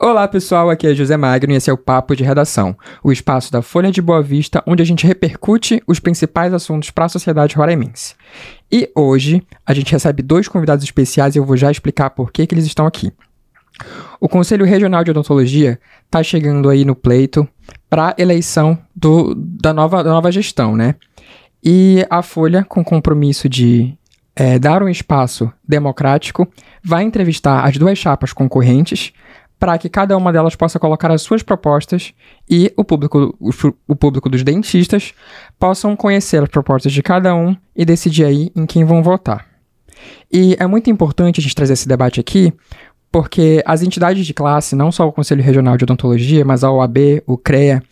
Olá pessoal, aqui é José Magno e esse é o Papo de Redação, o espaço da Folha de Boa Vista onde a gente repercute os principais assuntos para a sociedade roraimense. E hoje a gente recebe dois convidados especiais e eu vou já explicar por que, que eles estão aqui. O Conselho Regional de Odontologia está chegando aí no pleito para eleição do, da, nova, da nova gestão, né? E a Folha, com compromisso de é, dar um espaço democrático, vai entrevistar as duas chapas concorrentes para que cada uma delas possa colocar as suas propostas e o público, o, o, público dos dentistas possam conhecer as propostas de cada um e decidir aí em quem vão votar. E é muito importante a gente trazer esse debate aqui, porque as entidades de classe, não só o Conselho Regional de Odontologia, mas a OAB, o CREA,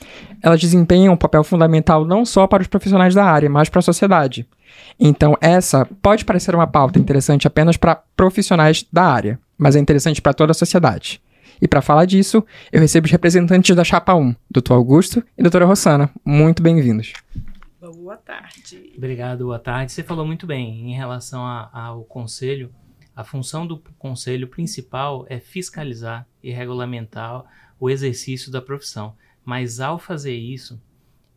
elas desempenham um papel fundamental não só para os profissionais da área, mas para a sociedade. Então, essa pode parecer uma pauta interessante apenas para profissionais da área, mas é interessante para toda a sociedade. E para falar disso, eu recebo os representantes da Chapa 1, Dr. Augusto e doutora Rossana. Muito bem-vindos. Boa tarde. Obrigado, boa tarde. Você falou muito bem em relação a, ao conselho. A função do conselho principal é fiscalizar e regulamentar o exercício da profissão. Mas ao fazer isso,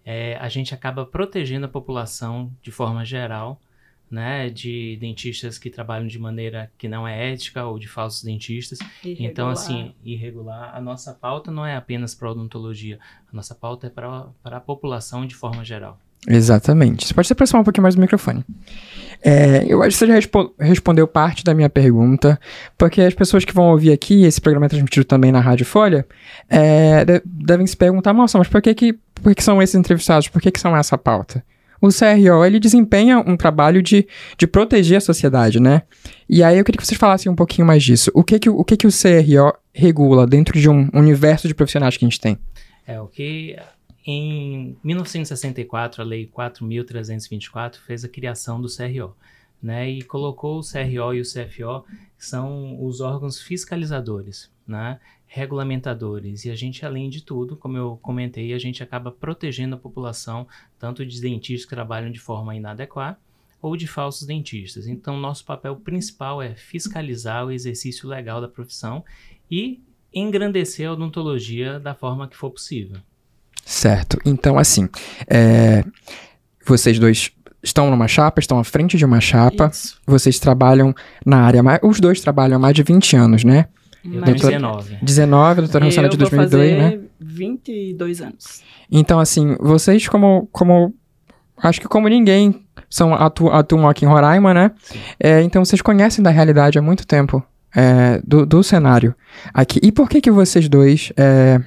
é, a gente acaba protegendo a população de forma geral né, de dentistas que trabalham de maneira que não é ética ou de falsos dentistas. Irregular. Então, assim, irregular. A nossa pauta não é apenas para odontologia, a nossa pauta é para a população de forma geral. Exatamente. Você pode se aproximar um pouquinho mais do microfone. É, eu acho que você já respo respondeu parte da minha pergunta, porque as pessoas que vão ouvir aqui, esse programa é transmitido também na Rádio Folha, é, devem se perguntar, nossa, mas por que, que, por que são esses entrevistados? Por que, que são essa pauta? O CRO ele desempenha um trabalho de, de proteger a sociedade, né? E aí eu queria que vocês falassem um pouquinho mais disso. O que que o, que que o CRO regula dentro de um universo de profissionais que a gente tem? É, o que em 1964, a Lei 4.324 fez a criação do CRO, né? E colocou o CRO e o CFO, que são os órgãos fiscalizadores, né? Regulamentadores. E a gente, além de tudo, como eu comentei, a gente acaba protegendo a população, tanto de dentistas que trabalham de forma inadequada ou de falsos dentistas. Então, nosso papel principal é fiscalizar o exercício legal da profissão e engrandecer a odontologia da forma que for possível. Certo. Então, assim, é... vocês dois estão numa chapa, estão à frente de uma chapa, Isso. vocês trabalham na área, os dois trabalham há mais de 20 anos, né? Eu doutor, 19. 19, doutora Rossana de 2002, né? 22 anos. Então, assim, vocês como, como acho que como ninguém são atu, atuam aqui em Roraima, né? É, então vocês conhecem da realidade há muito tempo é, do, do cenário aqui. E por que que vocês dois é,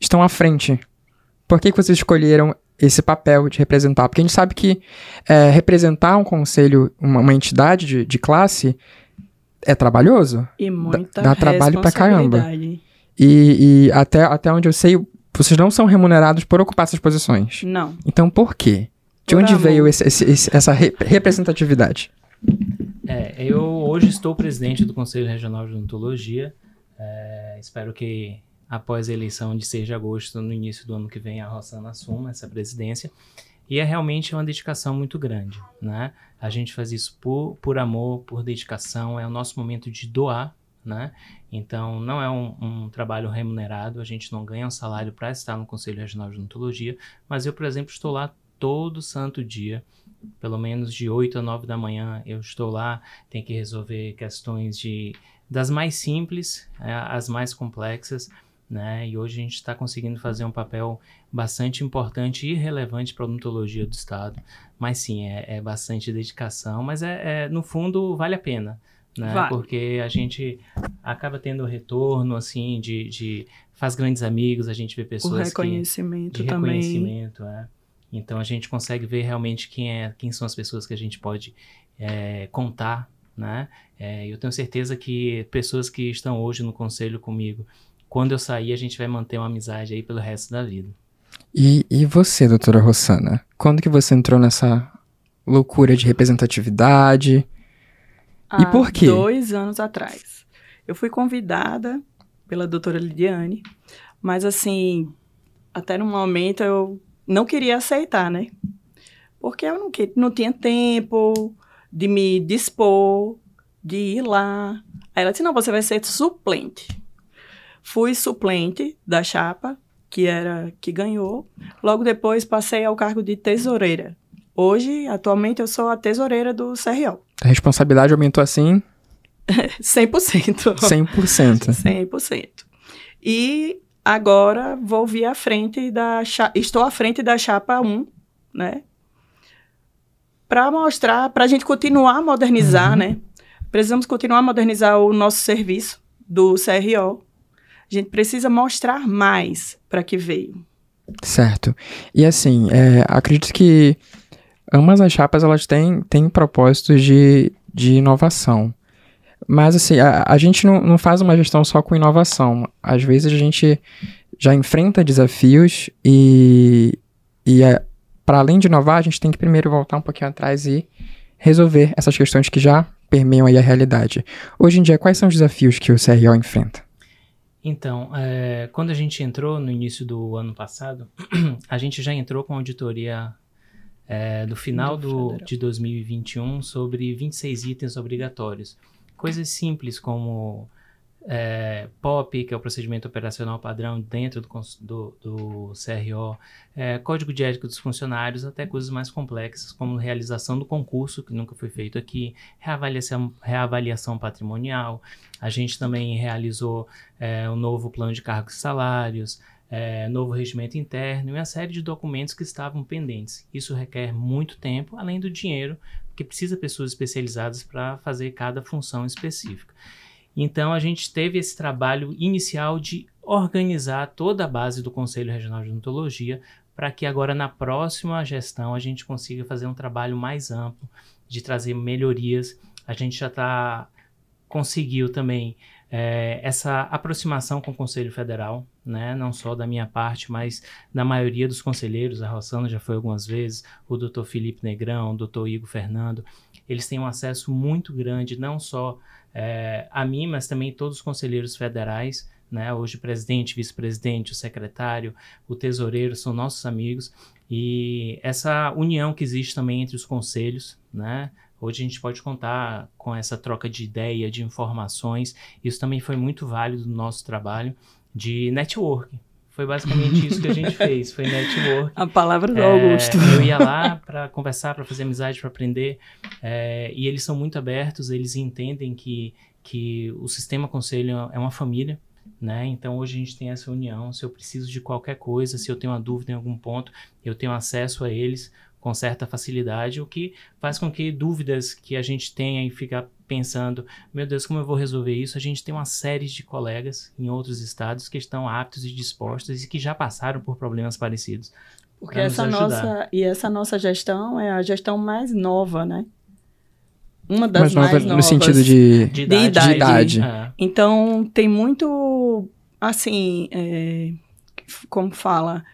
estão à frente? Por que que vocês escolheram esse papel de representar? Porque a gente sabe que é, representar um conselho, uma, uma entidade de, de classe é trabalhoso. E muita Dá, dá trabalho pra caramba. E, e até, até onde eu sei, vocês não são remunerados por ocupar essas posições. Não. Então por quê? De por onde amor. veio esse, esse, esse, essa re representatividade? É, eu hoje estou presidente do Conselho Regional de Odontologia. É, espero que após a eleição de 6 de agosto, no início do ano que vem, a Rossana assuma essa presidência. E é realmente uma dedicação muito grande, né? A gente faz isso por, por amor, por dedicação, é o nosso momento de doar, né? Então, não é um, um trabalho remunerado, a gente não ganha um salário para estar no Conselho Regional de Odontologia, mas eu, por exemplo, estou lá todo santo dia, pelo menos de 8 a 9 da manhã, eu estou lá, tem que resolver questões de das mais simples às mais complexas, né? E hoje a gente está conseguindo fazer um papel bastante importante e relevante para a odontologia do Estado. Mas sim, é, é bastante dedicação, mas é, é, no fundo vale a pena. Né? Vale. Porque a gente acaba tendo retorno, assim, de, de faz grandes amigos, a gente vê pessoas o reconhecimento que, de também. reconhecimento, é. Então a gente consegue ver realmente quem é, quem são as pessoas que a gente pode é, contar, né? É, eu tenho certeza que pessoas que estão hoje no conselho comigo quando eu sair, a gente vai manter uma amizade aí pelo resto da vida. E, e você, doutora Rossana? Quando que você entrou nessa loucura de representatividade? Há e por quê? dois anos atrás. Eu fui convidada pela doutora Lidiane, mas assim, até no momento eu não queria aceitar, né? Porque eu não, que, não tinha tempo de me dispor, de ir lá. Aí ela disse, não, você vai ser suplente. Fui suplente da chapa, que era que ganhou. Logo depois passei ao cargo de tesoureira. Hoje, atualmente, eu sou a tesoureira do CRO. A responsabilidade aumentou assim? 100%. 100%. 100%. E agora vou vir à frente da estou à frente da chapa 1, né? Para mostrar, para a gente continuar a modernizar, uhum. né? Precisamos continuar a modernizar o nosso serviço do CRO. A gente precisa mostrar mais para que veio. Certo. E assim, é, acredito que ambas as chapas elas têm, têm propósitos de, de inovação. Mas assim, a, a gente não, não faz uma gestão só com inovação. Às vezes a gente já enfrenta desafios e, e é, para além de inovar, a gente tem que primeiro voltar um pouquinho atrás e resolver essas questões que já permeiam aí a realidade. Hoje em dia, quais são os desafios que o CRO enfrenta? Então, é, quando a gente entrou no início do ano passado, a gente já entrou com a auditoria é, do final do, de 2021 sobre 26 itens obrigatórios. Coisas simples como é, POP, que é o procedimento operacional padrão dentro do, do, do CRO, é, código de ética dos funcionários, até coisas mais complexas, como realização do concurso, que nunca foi feito aqui, reavaliação, reavaliação patrimonial. A gente também realizou é, um novo plano de cargos e salários, é, novo regimento interno e uma série de documentos que estavam pendentes. Isso requer muito tempo, além do dinheiro, que precisa pessoas especializadas para fazer cada função específica. Então a gente teve esse trabalho inicial de organizar toda a base do Conselho Regional de Odontologia para que agora na próxima gestão a gente consiga fazer um trabalho mais amplo de trazer melhorias. A gente já está conseguiu também é, essa aproximação com o Conselho Federal, né? não só da minha parte, mas da maioria dos conselheiros, a Rossana já foi algumas vezes, o doutor Felipe Negrão, o doutor Igor Fernando, eles têm um acesso muito grande, não só é, a mim, mas também todos os conselheiros federais, né? hoje presidente, vice-presidente, o secretário, o tesoureiro são nossos amigos, e essa união que existe também entre os conselhos, né? Hoje a gente pode contar com essa troca de ideia, de informações. Isso também foi muito válido no nosso trabalho de networking. Foi basicamente isso que a gente fez, foi network. A palavra do é, Augusto. Eu ia lá para conversar, para fazer amizade, para aprender. É, e eles são muito abertos, eles entendem que, que o sistema conselho é uma família. Né? Então hoje a gente tem essa união. Se eu preciso de qualquer coisa, se eu tenho uma dúvida em algum ponto, eu tenho acesso a eles com certa facilidade, o que faz com que dúvidas que a gente tenha e fica pensando, meu Deus, como eu vou resolver isso? A gente tem uma série de colegas em outros estados que estão aptos e dispostos e que já passaram por problemas parecidos. Porque essa nossa e essa nossa gestão é a gestão mais nova, né? Uma das mais, mais nova, novas. No sentido de, de idade. De idade. É. Então, tem muito, assim, é, como fala,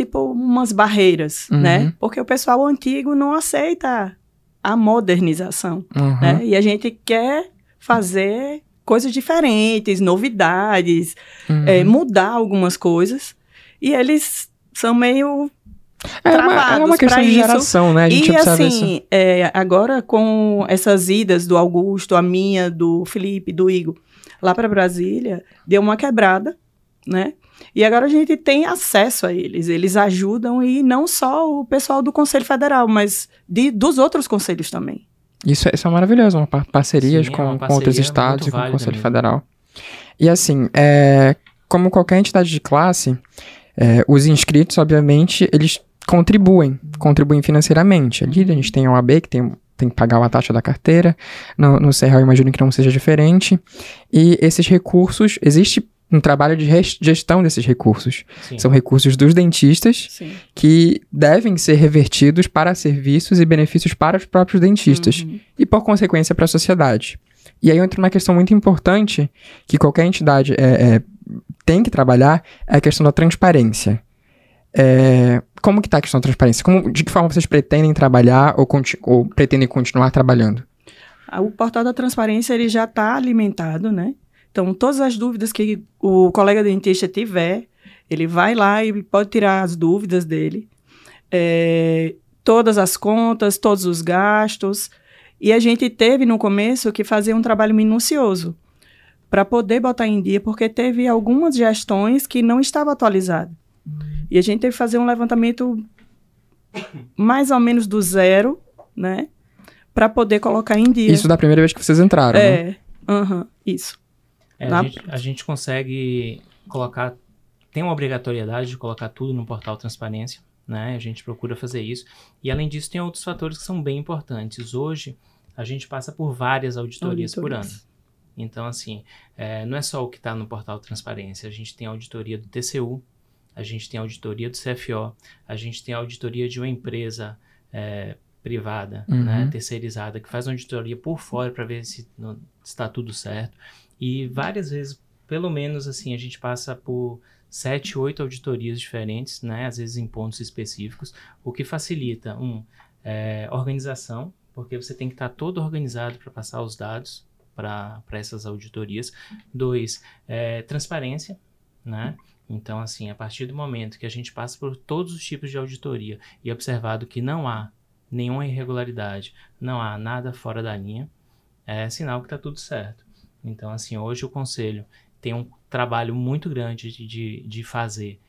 tipo umas barreiras, uhum. né? Porque o pessoal antigo não aceita a modernização, uhum. né? E a gente quer fazer coisas diferentes, novidades, uhum. é, mudar algumas coisas. E eles são meio é uma, é uma questão de geração, né? A gente e assim, é, agora com essas idas do Augusto, a minha, do Felipe, do Igor, lá para Brasília, deu uma quebrada, né? E agora a gente tem acesso a eles. Eles ajudam e não só o pessoal do Conselho Federal, mas de, dos outros conselhos também. Isso, é, isso é maravilhoso, uma par parcerias Sim, é com, uma parceria com outros estados e com o Conselho mesmo. Federal. E assim, é, como qualquer entidade de classe, é, os inscritos, obviamente, eles contribuem, contribuem financeiramente. Ali a gente tem a OAB, que tem, tem que pagar a taxa da carteira, no, no eu imagino que não seja diferente, e esses recursos, existe um trabalho de gestão desses recursos. Sim. São recursos dos dentistas Sim. que devem ser revertidos para serviços e benefícios para os próprios dentistas uhum. e, por consequência, para a sociedade. E aí entra uma questão muito importante que qualquer entidade é, é, tem que trabalhar, é a questão da transparência. É, como que está a questão da transparência? Como, de que forma vocês pretendem trabalhar ou, ou pretendem continuar trabalhando? O portal da transparência ele já está alimentado, né? Então, todas as dúvidas que o colega dentista tiver, ele vai lá e pode tirar as dúvidas dele. É, todas as contas, todos os gastos. E a gente teve no começo que fazer um trabalho minucioso. para poder botar em dia, porque teve algumas gestões que não estavam atualizadas. E a gente teve que fazer um levantamento mais ou menos do zero, né? Para poder colocar em dia. Isso da primeira vez que vocês entraram, né? É, isso. É, Na- a, gente, a gente consegue colocar, tem uma obrigatoriedade de colocar tudo no portal Transparência, né? A gente procura fazer isso. E além disso, tem outros fatores que são bem importantes. Hoje, a gente passa por várias auditorias, por ano. Auditorias. Então, assim, é, não é só o que está no portal Transparência. A gente tem a auditoria do TCU, a gente tem a auditoria do CFO, a gente tem a auditoria de uma empresa é, privada, Uhum. né, terceirizada, que faz uma auditoria por fora para ver se está tudo certo. E várias vezes, pelo menos assim, a gente passa por sete, oito auditorias diferentes, né, às vezes em pontos específicos, o que facilita, um, é, organização, porque você tem que estar todo organizado para passar os dados para essas auditorias. Dois, é, transparência, né? Então, assim, a partir do momento que a gente passa por todos os tipos de auditoria e observado que não há nenhuma irregularidade, não há nada fora da linha, é sinal que está tudo certo. Então, assim, hoje o Conselho tem um trabalho muito grande de, de, de fazer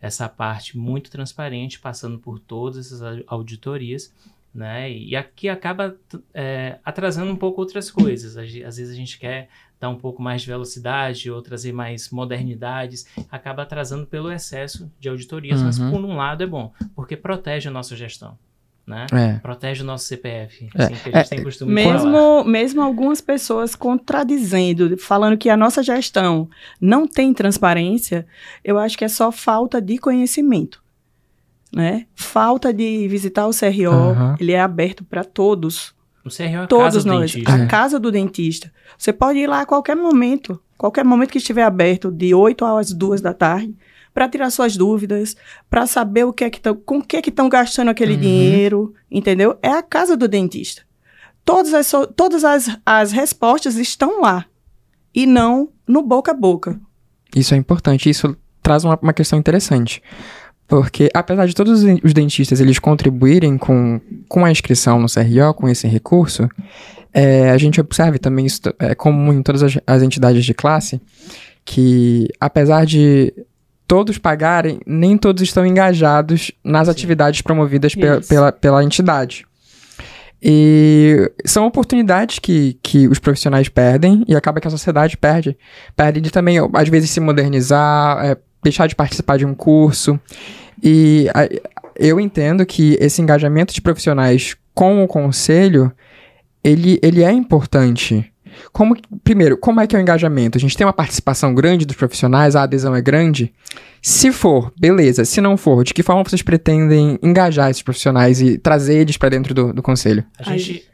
essa parte muito transparente, passando por todas essas au- auditorias, né? E aqui acaba é, atrasando um pouco outras coisas. Às às vezes a gente quer dar um pouco mais de velocidade ou trazer mais modernidades, acaba atrasando pelo excesso de auditorias, mas Uhum. por um lado é bom, porque protege a nossa gestão, né? É. Protege o nosso CPF, É, assim, que a gente é, tem costume de falar. Mesmo, mesmo algumas pessoas contradizendo, falando que a nossa gestão não tem transparência, eu acho que é só falta de conhecimento. Né? Falta de visitar o CRO, Aham. ele é aberto para todos, O CRO é a todos casa do nós. dentista. É. A casa do dentista. Você pode ir lá a qualquer momento, qualquer momento que estiver aberto, de 8 às 2 da tarde, para tirar suas dúvidas, para saber o que é que tão, com o que é que estão gastando aquele Uhum. dinheiro, entendeu? É a casa do dentista. Todas as, todas as, as respostas estão lá e não no boca a boca. Isso é importante. Isso traz uma, uma questão interessante. Porque, apesar de todos os os dentistas eles contribuírem com, com a inscrição no CRO, com esse recurso, é, a gente observa também isso é comum em todas as, as entidades de classe, que apesar de todos pagarem, nem todos estão engajados nas Sim. atividades promovidas pe- pela, pela entidade. E são oportunidades que, que os profissionais perdem e acaba que a sociedade perde. Perde de também, às vezes, se modernizar, é, deixar de participar de um curso. E a- eu entendo que esse engajamento de profissionais com o conselho, ele, ele é importante. Como, primeiro, como é que é o engajamento? A gente tem uma participação grande dos profissionais, a adesão é grande? Se for, beleza. Se não for, de que forma vocês pretendem engajar esses profissionais e trazer eles para dentro do, do conselho? A gente.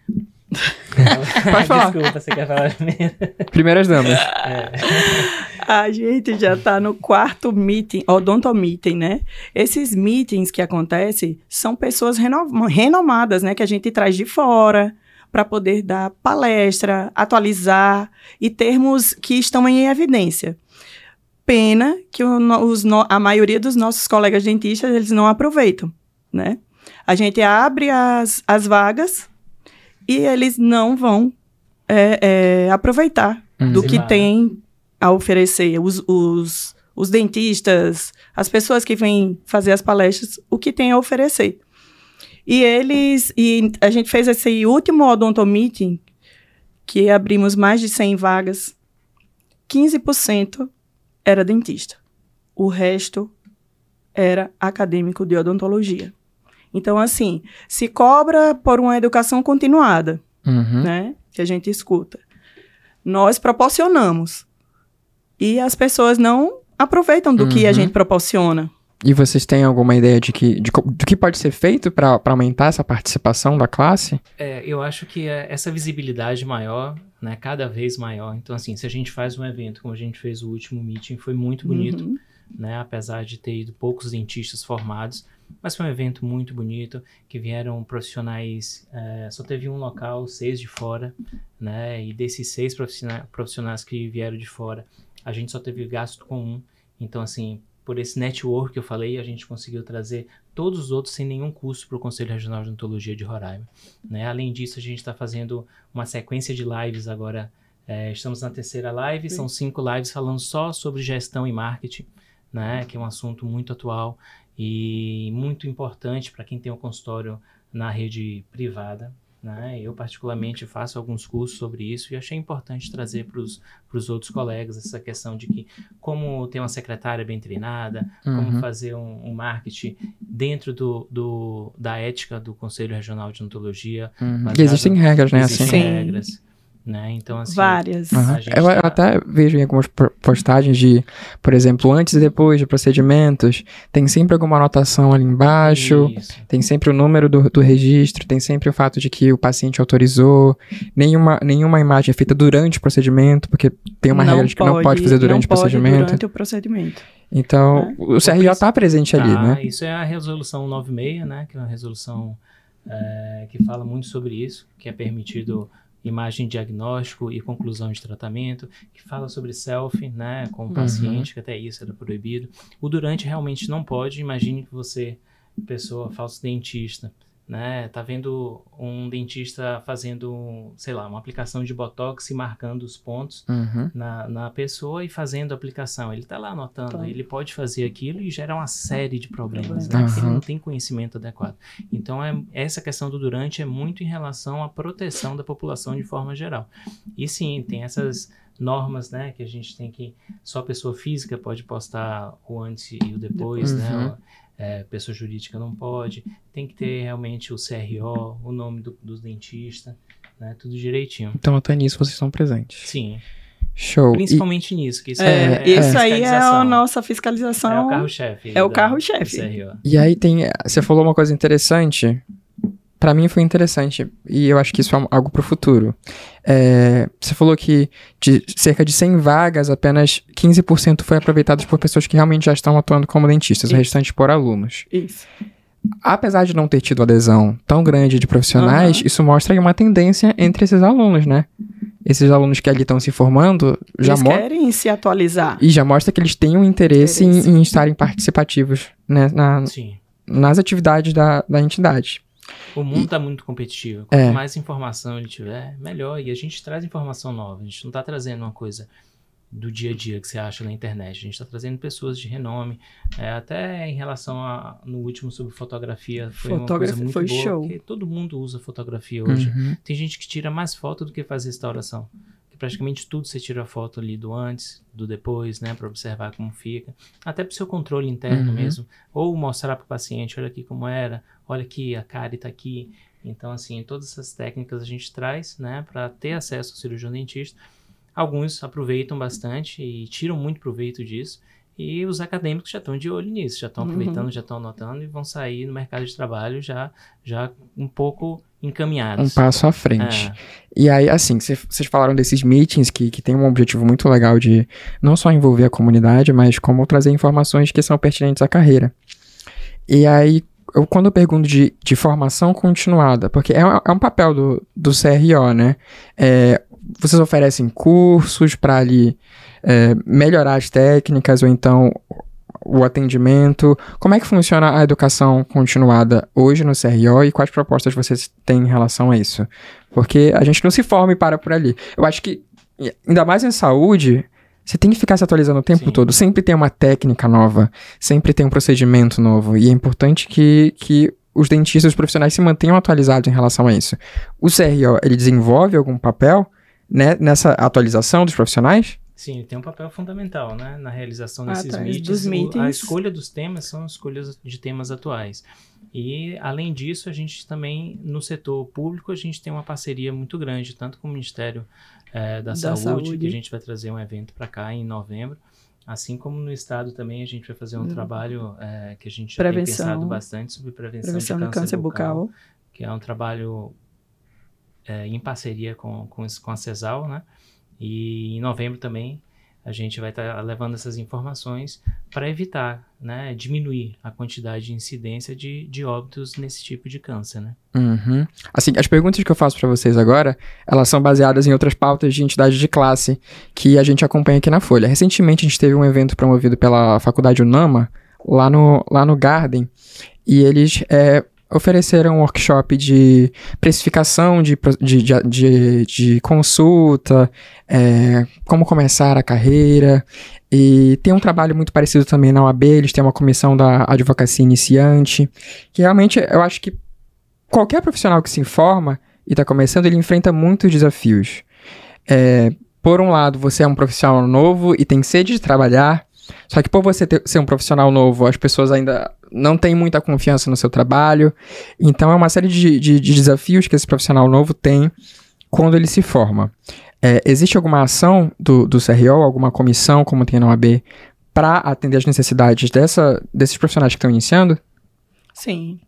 Pode falar. Desculpa, você quer falar primeiro? Primeiras damas. É. A gente já está no quarto meeting, odonto meeting, né? Esses meetings que acontecem são pessoas reno- renomadas, né? Que a gente traz de fora para poder dar palestra, atualizar e termos que estão em evidência. Pena que o os a maioria dos nossos colegas dentistas eles não aproveitam, né? A gente abre as, as vagas e eles não vão é, é, aproveitar do Sim, que claro. tem a oferecer os, os, os dentistas, as pessoas que vêm fazer as palestras, o que tem a oferecer. E eles, e a gente fez esse último Odonto Meeting, que abrimos mais de 100 vagas, 15% era dentista. O resto era acadêmico de odontologia. Então, assim, se cobra por uma educação continuada, Uhum. né? Que a gente escuta. Nós proporcionamos. E as pessoas não aproveitam do que a Uhum. gente proporciona. E vocês têm alguma ideia de que, de, do que pode ser feito para aumentar essa participação da classe? É, eu acho que é essa visibilidade maior, né, cada vez maior. Então, assim, se a gente faz um evento como a gente fez o último meeting, foi muito bonito, Uhum. né, apesar de ter ido poucos dentistas formados, mas foi um evento muito bonito, que vieram profissionais, é, só teve um local, seis de fora, né, e desses seis profissionais, profissionais que vieram de fora, a gente só teve gasto com um. Então, assim, por esse network que eu falei, a gente conseguiu trazer todos os outros sem nenhum custo para o Conselho Regional de Odontologia de Roraima. Né? Além disso, a gente está fazendo uma sequência de lives agora É, estamos na terceira live, são cinco lives falando só sobre gestão e marketing, né? Que é um assunto muito atual e muito importante para quem tem um consultório na rede privada. Né? Eu, particularmente, faço alguns cursos sobre isso e achei importante trazer para os outros colegas essa questão de que como ter uma secretária bem treinada, uhum. como fazer um, um, marketing dentro do, do, da ética do Conselho Regional de Odontologia. Uhum. Existem regras, né? Existem assim. regras. Né? Então, assim, Várias. Uhum. Eu, tá... até vejo em algumas postagens de, por exemplo, antes e depois de procedimentos, tem sempre alguma anotação ali embaixo, Isso. tem sempre o número do, do registro, tem sempre o fato de que o paciente autorizou, nenhuma, nenhuma imagem é feita durante o procedimento, porque tem uma não regra de que pode, não pode fazer durante o procedimento. durante o procedimento. Então, é. o CRO está presente ali, tá, né? Isso é a resolução 96, né? Que é uma resolução é, que fala muito sobre isso, que é permitido imagem diagnóstico e conclusão de tratamento, que fala sobre selfie, né, com o paciente, uhum. que até isso era proibido. O durante realmente não pode. Imagine que você, pessoa, falso dentista, né? Tá vendo um dentista fazendo, sei lá, uma aplicação de botox e marcando os pontos uhum. na, na pessoa e fazendo a aplicação. Ele tá lá anotando, tá. ele pode fazer aquilo e gera uma série de problemas, né? Uhum. Ele não tem conhecimento adequado. Então, é, essa questão do durante é muito em relação à proteção da população de forma geral. E sim, tem essas normas, né, que a gente tem que só pessoa física pode postar o antes e o depois, né? uhum. né? é, pessoa jurídica não pode, tem que ter realmente o CRO, o nome do, dos dentistas, né, tudo direitinho. Então até nisso vocês estão presentes. Sim. Show. Principalmente e... nisso, que isso é, é, isso aí é a nossa fiscalização. É o carro-chefe. É o carro-chefe. E aí tem, você falou uma coisa interessante para mim foi interessante e eu acho que isso é algo para o futuro. É, você falou que de cerca de 100 vagas, apenas 15% foi aproveitadas por pessoas que realmente já estão atuando como dentistas, isso. o restante por alunos. Isso. Apesar de não ter tido adesão tão grande de profissionais, uhum. isso mostra uma tendência entre esses alunos, né? Esses alunos que ali estão se formando já eles querem se atualizar. E já mostra que eles têm um interesse, interesse. Em, em, estarem participativos né, na, nas atividades da, da entidade. O mundo está muito competitivo. Quanto é. mais informação ele tiver, melhor. E a gente traz informação nova. A gente não está trazendo uma coisa do dia a dia que você acha na internet. A gente está trazendo pessoas de renome. É, até em relação a no último sobre fotografia, foi fotografia uma coisa muito foi boa. Show. Porque todo mundo usa fotografia hoje. Uhum. Tem gente que tira mais foto do que faz restauração praticamente tudo você tira foto ali do antes, do depois, né, para observar como fica, até para o seu controle interno uhum. mesmo, ou mostrar para o paciente, olha aqui como era, olha aqui a cara está aqui. Então, assim, todas essas técnicas a gente traz, né, para ter acesso ao cirurgião dentista. Alguns aproveitam bastante e tiram muito proveito disso. E os acadêmicos já estão de olho nisso, já estão uhum. aproveitando, já estão anotando e vão sair no mercado de trabalho já, já um pouco encaminhados. Um passo à frente. É. E aí, assim, vocês falaram desses meetings que, que tem um objetivo muito legal de não só envolver a comunidade, mas como trazer informações que são pertinentes à carreira. E aí, eu, quando eu pergunto de, de formação continuada, porque é, é um papel do, do CRO, né? É, vocês oferecem cursos para ali é, melhorar as técnicas ou então o atendimento? Como é que funciona a educação continuada hoje no CRO e quais propostas vocês têm em relação a isso? Porque a gente não se forma e para por ali. Eu acho que, ainda mais em saúde, você tem que ficar se atualizando o tempo Sim. todo. Sempre tem uma técnica nova, sempre tem um procedimento novo. E é importante que, que os dentistas, os profissionais se mantenham atualizados em relação a isso. O CRO, ele desenvolve algum papel né, nessa atualização dos profissionais? Sim, tem um papel fundamental né, na realização desses ah, tá. meetings. meetings. A escolha dos temas são escolhas de temas atuais. E, além disso, a gente também, no setor público, a gente tem uma parceria muito grande, tanto com o Ministério é, da, da Saúde, Saúde, que a gente vai trazer um evento para cá em novembro, assim como no Estado também a gente vai fazer um hum. trabalho é, que a gente prevenção. tem pensado bastante sobre prevenção, prevenção de câncer, câncer bucal, bucal, que é um trabalho é, em parceria com, com, com a CESAL, né? E em novembro também a gente vai estar tá levando essas informações para evitar, né, diminuir a quantidade de incidência de, de óbitos nesse tipo de câncer, né? Uhum. Assim, as perguntas que eu faço para vocês agora, elas são baseadas em outras pautas de entidade de classe que a gente acompanha aqui na Folha. Recentemente a gente teve um evento promovido pela Faculdade Unama, lá no, lá no Garden, e eles é, ofereceram um workshop de precificação de, de, de, de consulta, é, como começar a carreira. E tem um trabalho muito parecido também na OAB, eles têm uma comissão da advocacia iniciante, que realmente eu acho que qualquer profissional que se informa e está começando, ele enfrenta muitos desafios. É, por um lado, você é um profissional novo e tem sede de trabalhar, só que por você ter- ser um profissional novo, as pessoas ainda não têm muita confiança no seu trabalho. Então é uma série de, de- de desafios que esse profissional novo tem quando ele se forma. É, existe alguma ação do, do CRO, alguma comissão, como tem na OAB, para atender as necessidades dessa, desses profissionais que estão iniciando? Sim.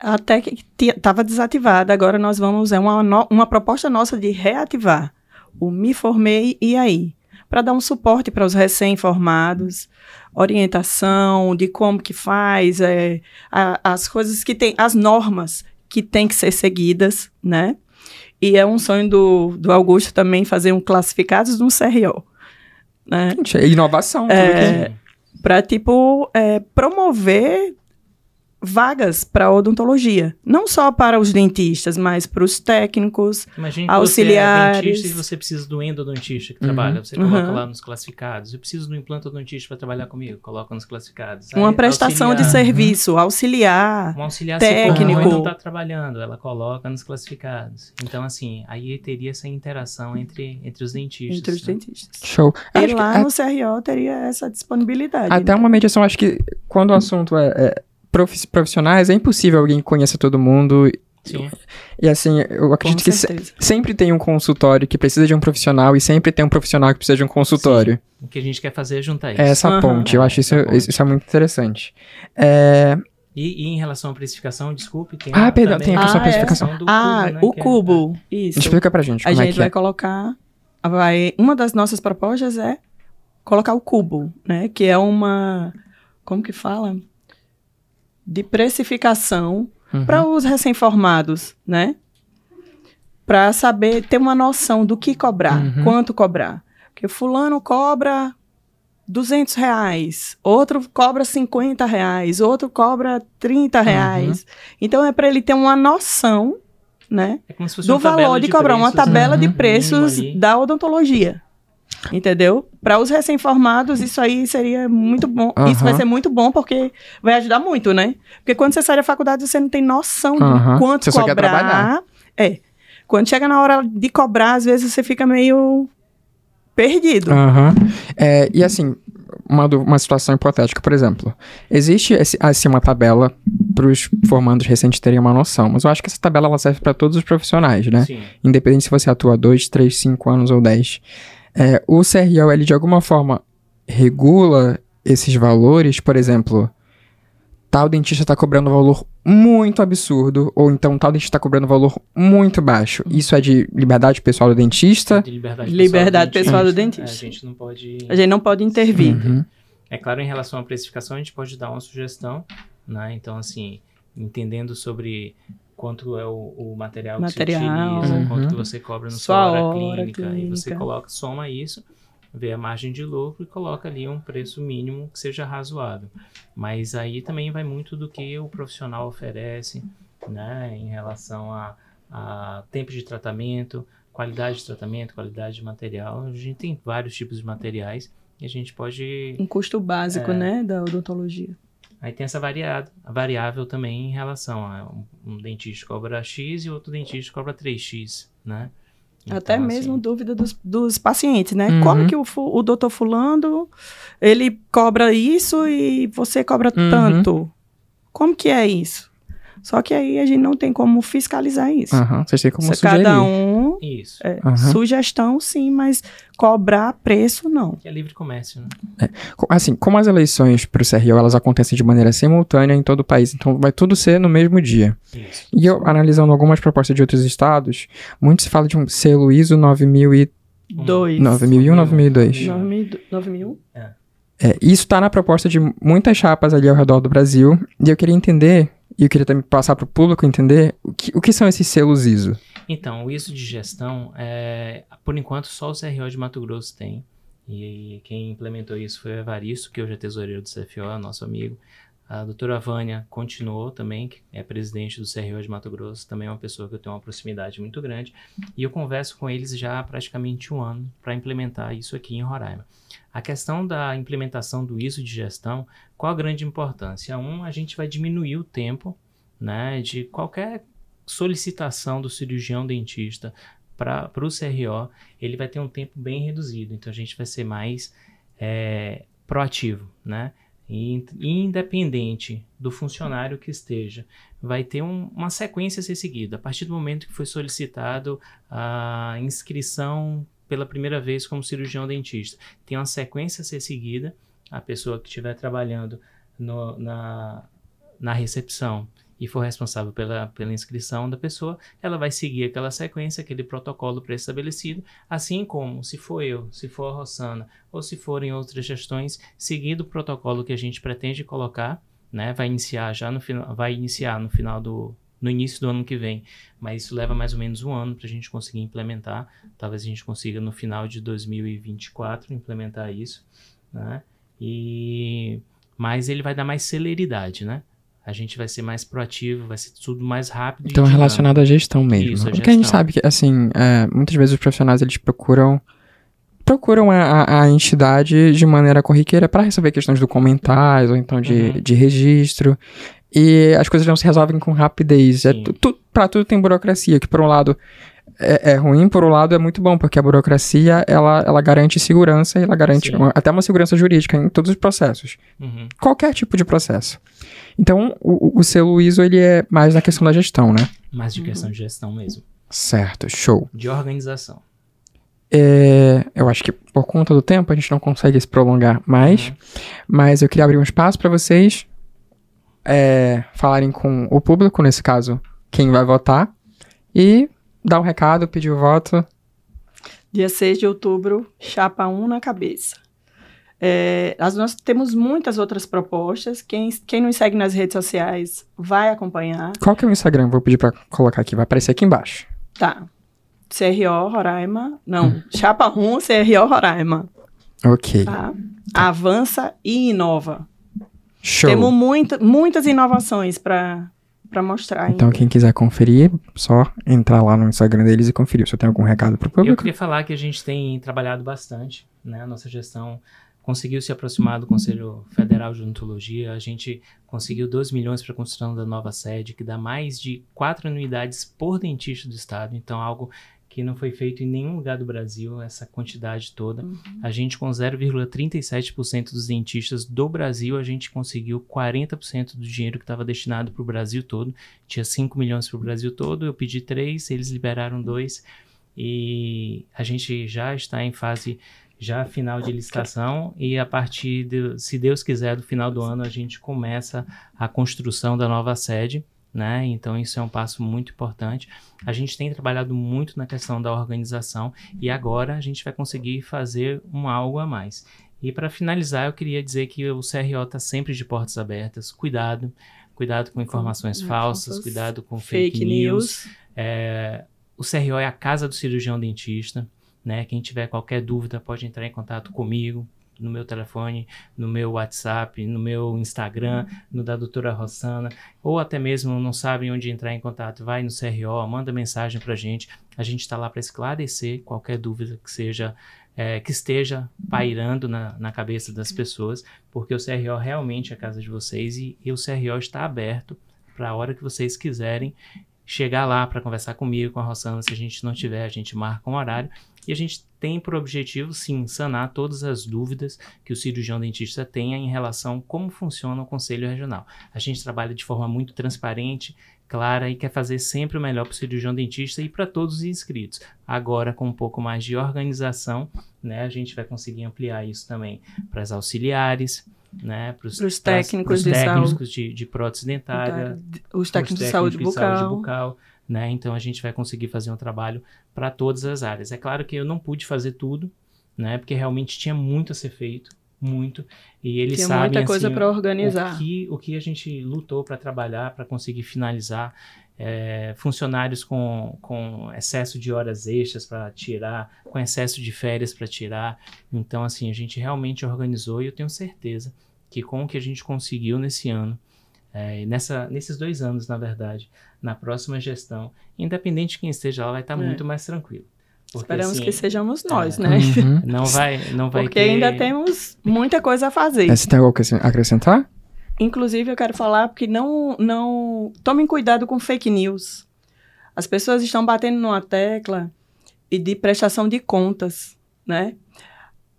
Até que estava desativada, agora nós vamos, é uma, uma proposta nossa de reativar o Me Formei e aí, para dar um suporte para os recém-formados, orientação de como que faz, é, a- as coisas que tem, as normas que tem que ser seguidas, né? E é um sonho do, do Augusto também fazer um classificados no CRO, né? Gente, é inovação. É, que- para tipo é, promover vagas para odontologia, não só para os dentistas, mas para os técnicos. Imagine que Auxiliares. você é dentista e você precisa do endodontista que Uhum. trabalha. Você coloca Uhum. lá nos classificados. Eu preciso do implantodontista para trabalhar comigo. Coloca nos classificados. Uma Aí, prestação de auxiliar. serviço, auxiliar. Um auxiliar técnico. se formou e não está trabalhando, ela coloca nos classificados. Então, assim, aí teria essa interação entre, entre os dentistas. Entre os né? dentistas. Show. E Acho que lá a- no CRO teria essa disponibilidade. Até né? uma mediação, acho que quando o assunto é, é profissionais, é impossível alguém que conheça todo mundo. Sim. E assim, eu Com acredito que se- sempre tem um consultório que precisa de um profissional e sempre tem um profissional que precisa de um consultório. O que a gente quer fazer é juntar isso. É essa Aham. ponte. Eu É, acho isso, isso, é muito interessante. É, E, e em relação à precificação, desculpe, tem Ah, a- perdão, também tem a questão da precificação do Ah, cubo, né, o é- cubo. Isso. explica pra gente A como é gente que vai é. colocar. Vai, uma das nossas propostas é colocar o cubo, né? Que é uma. Como que fala? De precificação Uhum. para os recém-formados, né? Para saber, ter uma noção do que cobrar, Uhum. quanto cobrar. Porque fulano cobra 200 reais, outro cobra 50 reais, outro cobra Uhum. 30 reais. Então é para ele ter uma noção, né? É como se fosse do uma valor de, cobrar uma preços, né? tabela de Uhum. preços da odontologia. Entendeu? Para os recém-formados, isso aí seria muito bom. Isso vai ser muito bom porque vai ajudar muito, né? Porque quando você sai da faculdade, você não tem noção de Aham. quanto Você só quer cobrar. trabalhar. É. Quando chega na hora de cobrar, às vezes você fica meio perdido. Aham. É, e assim, uma, uma situação hipotética, por exemplo. Existe esse- assim, uma tabela para os formandos recentes terem uma noção, mas eu acho que essa tabela ela serve para todos os profissionais, né? Sim. Independente se você atua 2, 3, 5 anos ou 10. É, o CRO, ele de alguma forma regula esses valores, por exemplo, tal dentista está cobrando um valor muito absurdo, ou então tal dentista está cobrando um valor muito baixo. Isso é de liberdade pessoal do dentista? De liberdade, Liberdade pessoal do É, dentista. a gente não pode. A gente não pode intervir. Uhum. É claro, em relação à precificação, a gente pode dar uma sugestão, né? Então, assim, entendendo sobre quanto é o, o material, Material. que se utiliza, Uhum. quanto que você cobra na Sua sua hora, hora clínica, e você clínica. coloca, soma isso, vê a margem de lucro e coloca ali um preço mínimo que seja razoável. Mas aí também vai muito do que o profissional oferece, né? Em relação a, a tempo de tratamento, qualidade de tratamento, qualidade de material. A gente tem vários tipos de materiais e a gente pode Um custo básico, É. né, da odontologia. Aí tem essa variável, variável também em relação a um, um dentista cobra X e outro dentista cobra 3X, né? Até Então, mesmo assim, dúvida dos, dos pacientes, né? Uhum. Como que o, o doutor fulano, ele cobra isso e você cobra Uhum. tanto? Como que é isso? Só que aí a gente não tem como fiscalizar isso. Aham, Vocês têm como Se sugerir. cada um, Isso, é, Aham. sugestão sim, mas cobrar preço não. que é livre comércio, né? Co- Assim, como as eleições para o CRO, elas acontecem de maneira simultânea em todo o país, então vai tudo ser no mesmo dia. Isso. E eu, analisando algumas propostas de outros estados, muito se fala de um selo ISO 9000 e, Dois. 9001, 9002. 9000 9001? É, isso está na proposta de muitas chapas ali ao redor do Brasil, e eu queria entender, e eu queria também passar para o público entender, o que, o que são esses selos ISO? Então, o ISO de gestão, é, por enquanto, só o CRO de Mato Grosso tem. E quem implementou isso foi o Evaristo, que hoje é tesoureiro do CFO, nosso amigo. A doutora Vânia continuou também, que é presidente do CRO de Mato Grosso, também é uma pessoa que eu tenho uma proximidade muito grande. E eu converso com eles já há praticamente um ano para implementar isso aqui em Roraima. A questão da implementação do ISO de gestão, qual a grande importância? Um, a gente vai diminuir o tempo né, de qualquer solicitação do cirurgião dentista para o CRO, ele vai ter um tempo bem reduzido. Então a gente vai ser mais é, proativo, né? E, independente do funcionário que esteja, vai ter um, uma sequência a ser seguida. A partir do momento que foi solicitado a inscrição pela primeira vez como cirurgião dentista, tem uma sequência a ser seguida. A pessoa que estiver trabalhando no, na, na recepção e for responsável pela, pela inscrição da pessoa, ela vai seguir aquela sequência, aquele protocolo pré-estabelecido, assim como se for eu, se for a Rossana, ou se forem outras gestões, seguindo o protocolo que a gente pretende colocar, né? Vai iniciar já no final, vai iniciar no final do no início do ano que vem, mas isso leva mais ou menos um ano para a gente conseguir implementar. Talvez a gente consiga no final de 2024 implementar isso, né? E mas ele vai dar mais celeridade, né? A gente vai ser mais proativo, vai ser tudo mais rápido. Então, relacionado à gestão mesmo. Isso, a Porque a gente sabe que, assim, é, muitas vezes os profissionais, eles procuram procuram a, a entidade de maneira corriqueira para resolver questões documentais ou então de, uhum. de registro. E as coisas não se resolvem com rapidez. É, tu, para tudo tem burocracia, que por um lado é, é, ruim, por um lado é muito bom, porque a burocracia, ela, ela garante segurança e ela garante uma, até uma segurança jurídica em todos os processos. Uhum. Qualquer tipo de processo. Então, o, o selo ISO, ele é mais na questão da gestão, né? Mais de questão uhum. de gestão mesmo. Certo, show. De organização. É, eu acho que por conta do tempo a gente não consegue se prolongar mais, uhum. mas eu queria abrir um espaço para vocês é, falarem com o público, nesse caso, quem vai votar, e dar um recado, pedir o voto. Dia 6 de outubro, chapa 1 na cabeça. É, nós temos muitas outras propostas. Quem, quem nos segue nas redes sociais vai acompanhar. Qual que é o Instagram? Vou pedir para colocar aqui. Vai aparecer aqui embaixo. Tá. CRO Roraima. Não, hum. Chapa 1 CRO Roraima. Ok. Tá? Avança e inova. Show. Temos muita, muitas inovações para para mostrar. Então, ainda. quem quiser conferir, só entrar lá no Instagram deles e conferir. Se tem algum recado para o público? Eu queria falar que a gente tem trabalhado bastante, né? A nossa gestão conseguiu se aproximar do Conselho Federal de Odontologia. A gente conseguiu 2 milhões para a construção da nova sede, que dá mais de quatro anuidades por dentista do estado. Então, algo que não foi feito em nenhum lugar do Brasil, essa quantidade toda. Uhum. A gente, com 0,37% dos dentistas do Brasil, a gente conseguiu 40% do dinheiro que estava destinado para o Brasil todo. Tinha 5 milhões para o Brasil todo, eu pedi 3, eles liberaram 2. E a gente já está em fase já final de licitação e a partir de, se Deus quiser, do final do ano a gente começa a construção da nova sede, né? Então isso é um passo muito importante. A gente tem trabalhado muito na questão da organização e agora a gente vai conseguir fazer um algo a mais. E para finalizar, eu queria dizer que o CRO está sempre de portas abertas. Cuidado, cuidado com informações com, falsas, cuidado com fake, fake news. news. É, o CRO é a casa do cirurgião dentista. Né? Quem tiver qualquer dúvida pode entrar em contato comigo no meu telefone, no meu WhatsApp, no meu Instagram, no da doutora Rossana, ou até mesmo não sabem onde entrar em contato, vai no CRO, manda mensagem para a gente. A gente está lá para esclarecer qualquer dúvida que seja é, que esteja pairando na, na, cabeça das pessoas, porque o CRO realmente é a casa de vocês e, e o CRO está aberto para a hora que vocês quiserem chegar lá para conversar comigo, com a Rossana. Se a gente não tiver, a gente marca um horário e a gente tem por objetivo, sim, sanar todas as dúvidas que o cirurgião dentista tenha em relação a como funciona o Conselho Regional. A gente trabalha de forma muito transparente, clara e quer fazer sempre o melhor para o cirurgião dentista e para todos os inscritos. Agora, com um pouco mais de organização, né, a gente vai conseguir ampliar isso também para as auxiliares, né, para os técnicos, de, técnicos de, de, prótese dentária, os técnicos, de, saúde, de bucal. saúde bucal né? Então a gente vai conseguir fazer um trabalho para todas as áreas. É claro que eu não pude fazer tudo, né? Porque realmente tinha muito a ser feito, muito. E eles tinha sabem muita coisa assim, para organizar. O que, o que a gente lutou para trabalhar, para conseguir finalizar. É, funcionários com, com excesso de horas extras para tirar, com excesso de férias para tirar. Então, assim, a gente realmente organizou e eu tenho certeza que com o que a gente conseguiu nesse ano, é, nessa, nesses dois anos, na verdade, na próxima gestão, independente de quem esteja lá, vai estar É. muito mais tranquilo. Porque, Esperamos assim, que sejamos nós, é. né? Uhum. Não vai, não vai Porque ter... ainda temos muita coisa a fazer. É, Você tem algo a acrescentar? Inclusive, eu quero falar porque não, não tomem cuidado com fake news. As pessoas estão batendo numa tecla e de prestação de contas, né?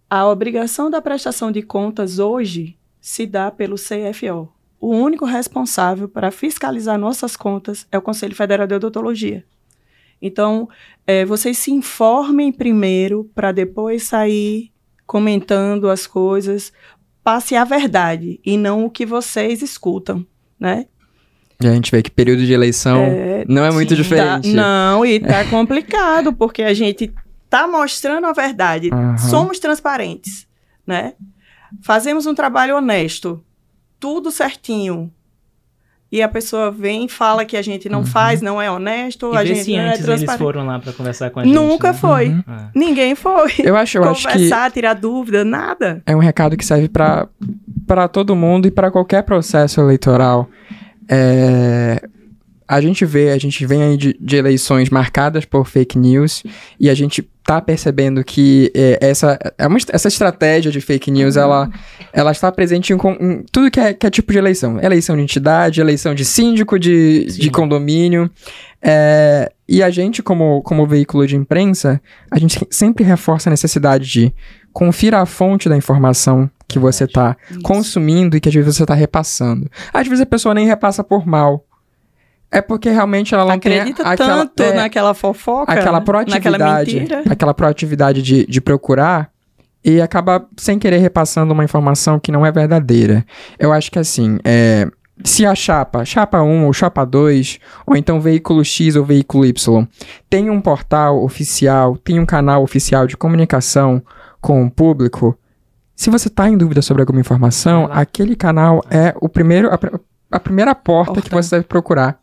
A obrigação da prestação de contas hoje se dá pelo CFO. O único responsável para fiscalizar nossas contas é o Conselho Federal de Odontologia. Então, eh, vocês se informem primeiro para depois sair comentando as coisas, passe a verdade e não o que vocês escutam, né? E a gente vê que período de eleição É, não é muito sim. diferente. Tá- não, e tá complicado, porque a gente tá mostrando a verdade. Aham. Somos transparentes, né? Fazemos um trabalho honesto, tudo certinho. E a pessoa vem e fala que a gente não Uhum. faz, não é honesto, E a gente se não é antes eles transparente. foram lá pra conversar com a gente. Nunca né? foi. Uhum. Ah. Ninguém foi. Eu acho, eu acho que Conversar, tirar dúvida, nada. é um recado que serve para para todo mundo e para qualquer processo eleitoral. É, a gente vê, a gente vem aí de, de eleições marcadas por fake news e a gente tá percebendo que é, essa, é uma essa estratégia de fake news, ela, ela está presente em, em tudo que é, que é tipo de eleição. Eleição de entidade, eleição de síndico, de, Sim. de condomínio. É, e a gente, como, como veículo de imprensa, a gente sempre reforça a necessidade de confira a fonte da informação que você está consumindo e que às vezes você está repassando. Às vezes a pessoa nem repassa por mal. É porque realmente ela não Acredita tem aquela, tanto é, naquela fofoca, aquela né? proatividade, aquela proatividade de, de procurar e acaba sem querer repassando uma informação que não é verdadeira. Eu acho que assim, é, se a chapa, chapa 1 ou chapa 2, ou então veículo X ou veículo Y, tem um portal oficial, tem um canal oficial de comunicação com o público, se você está em dúvida sobre alguma informação, aquele canal é o primeiro, a, a primeira porta, que Porta. você deve procurar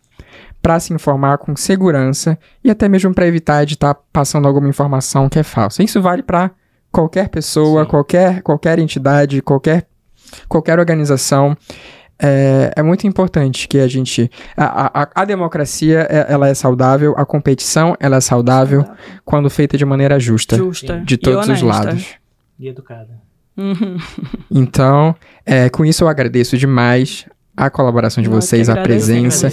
para se informar com segurança e até mesmo para evitar de estar passando alguma informação que é falsa. Isso vale para qualquer pessoa, Sim. qualquer, qualquer entidade, qualquer, qualquer organização. É, é muito importante que a gente. A, a, a democracia é- ela é saudável, a competição ela é saudável quando feita de maneira justa, Justa. de e todos os lados. E educada. Uhum. Então, é, com isso eu agradeço demais a colaboração de Nós vocês, a presença.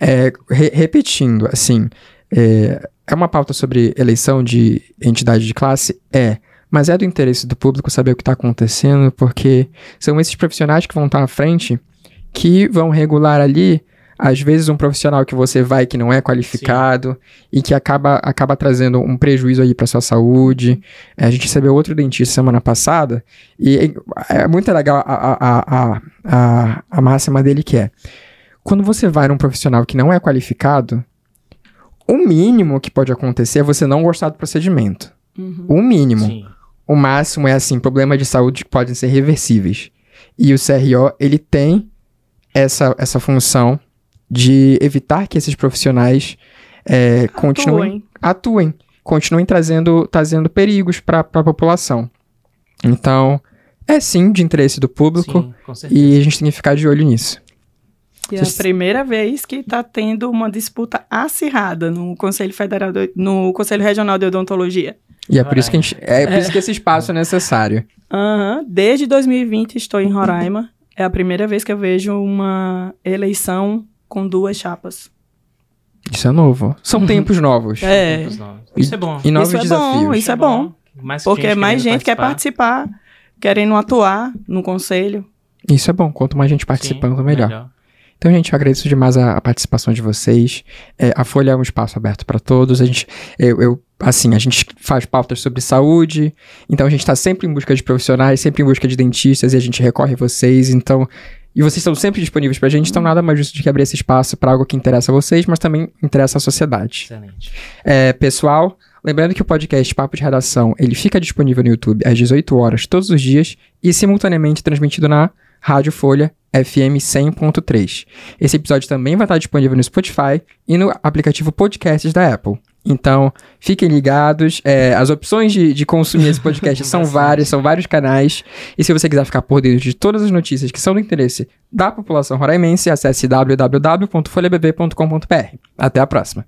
É, re- repetindo, assim, é, é uma pauta sobre eleição de entidade de classe? É. Mas é do interesse do público saber o que está acontecendo, porque são esses profissionais que vão estar à frente que vão regular ali, às vezes, um profissional que você vai que não é qualificado e que acaba, acaba trazendo um prejuízo aí para sua saúde. É, a gente recebeu outro dentista semana passada e é, é muito legal a, a, a, a, a máxima dele que é quando você vai num profissional que não é qualificado, o mínimo que pode acontecer é você não gostar do procedimento. Uhum. O mínimo. Sim. O máximo é assim, problemas de saúde que podem ser reversíveis. E o CRO, ele tem essa, essa função de evitar que esses profissionais é, continuem, Atuem. atuem, continuem trazendo, trazendo perigos para a população. Então, é sim de interesse do público Sim, e a gente tem que ficar de olho nisso. E é a primeira vez que está tendo uma disputa acirrada no Conselho Federal, do- no Conselho Regional de Odontologia. E é por isso que, a gente, é por É. isso que esse espaço é necessário. Aham. Desde 2020 estou em Roraima. É a primeira vez que eu vejo uma eleição com duas chapas. Isso é novo. São tempos novos. É. Tempos novos. Isso é bom. E novos isso é desafios. bom, isso é bom. Mais Porque mais querendo gente quer participar, querendo atuar no conselho. Isso é bom. Quanto mais gente participando, melhor. Então, gente, eu agradeço demais a, a participação de vocês. É, a Folha é um espaço aberto para todos. A gente, eu, eu, assim, a gente faz pautas sobre saúde. Então, a gente está sempre em busca de profissionais, sempre em busca de dentistas e a gente recorre a vocês. Então, e vocês estão sempre disponíveis para a gente. Então, nada mais justo do que abrir esse espaço para algo que interessa a vocês, mas também interessa a sociedade. Excelente. É, pessoal, lembrando que o podcast Papo de Redação ele fica disponível no YouTube às 18 horas todos os dias e simultaneamente transmitido na Rádio Folha FM 100.3. Esse episódio também vai estar disponível no Spotify e no aplicativo Podcasts da Apple. Então, fiquem ligados. É, as opções de, de consumir esse podcast são várias, são vários canais. E se você quiser ficar por dentro de todas as notícias que são do interesse da população roraimense, acesse www.folhabb.com.br. Até a próxima.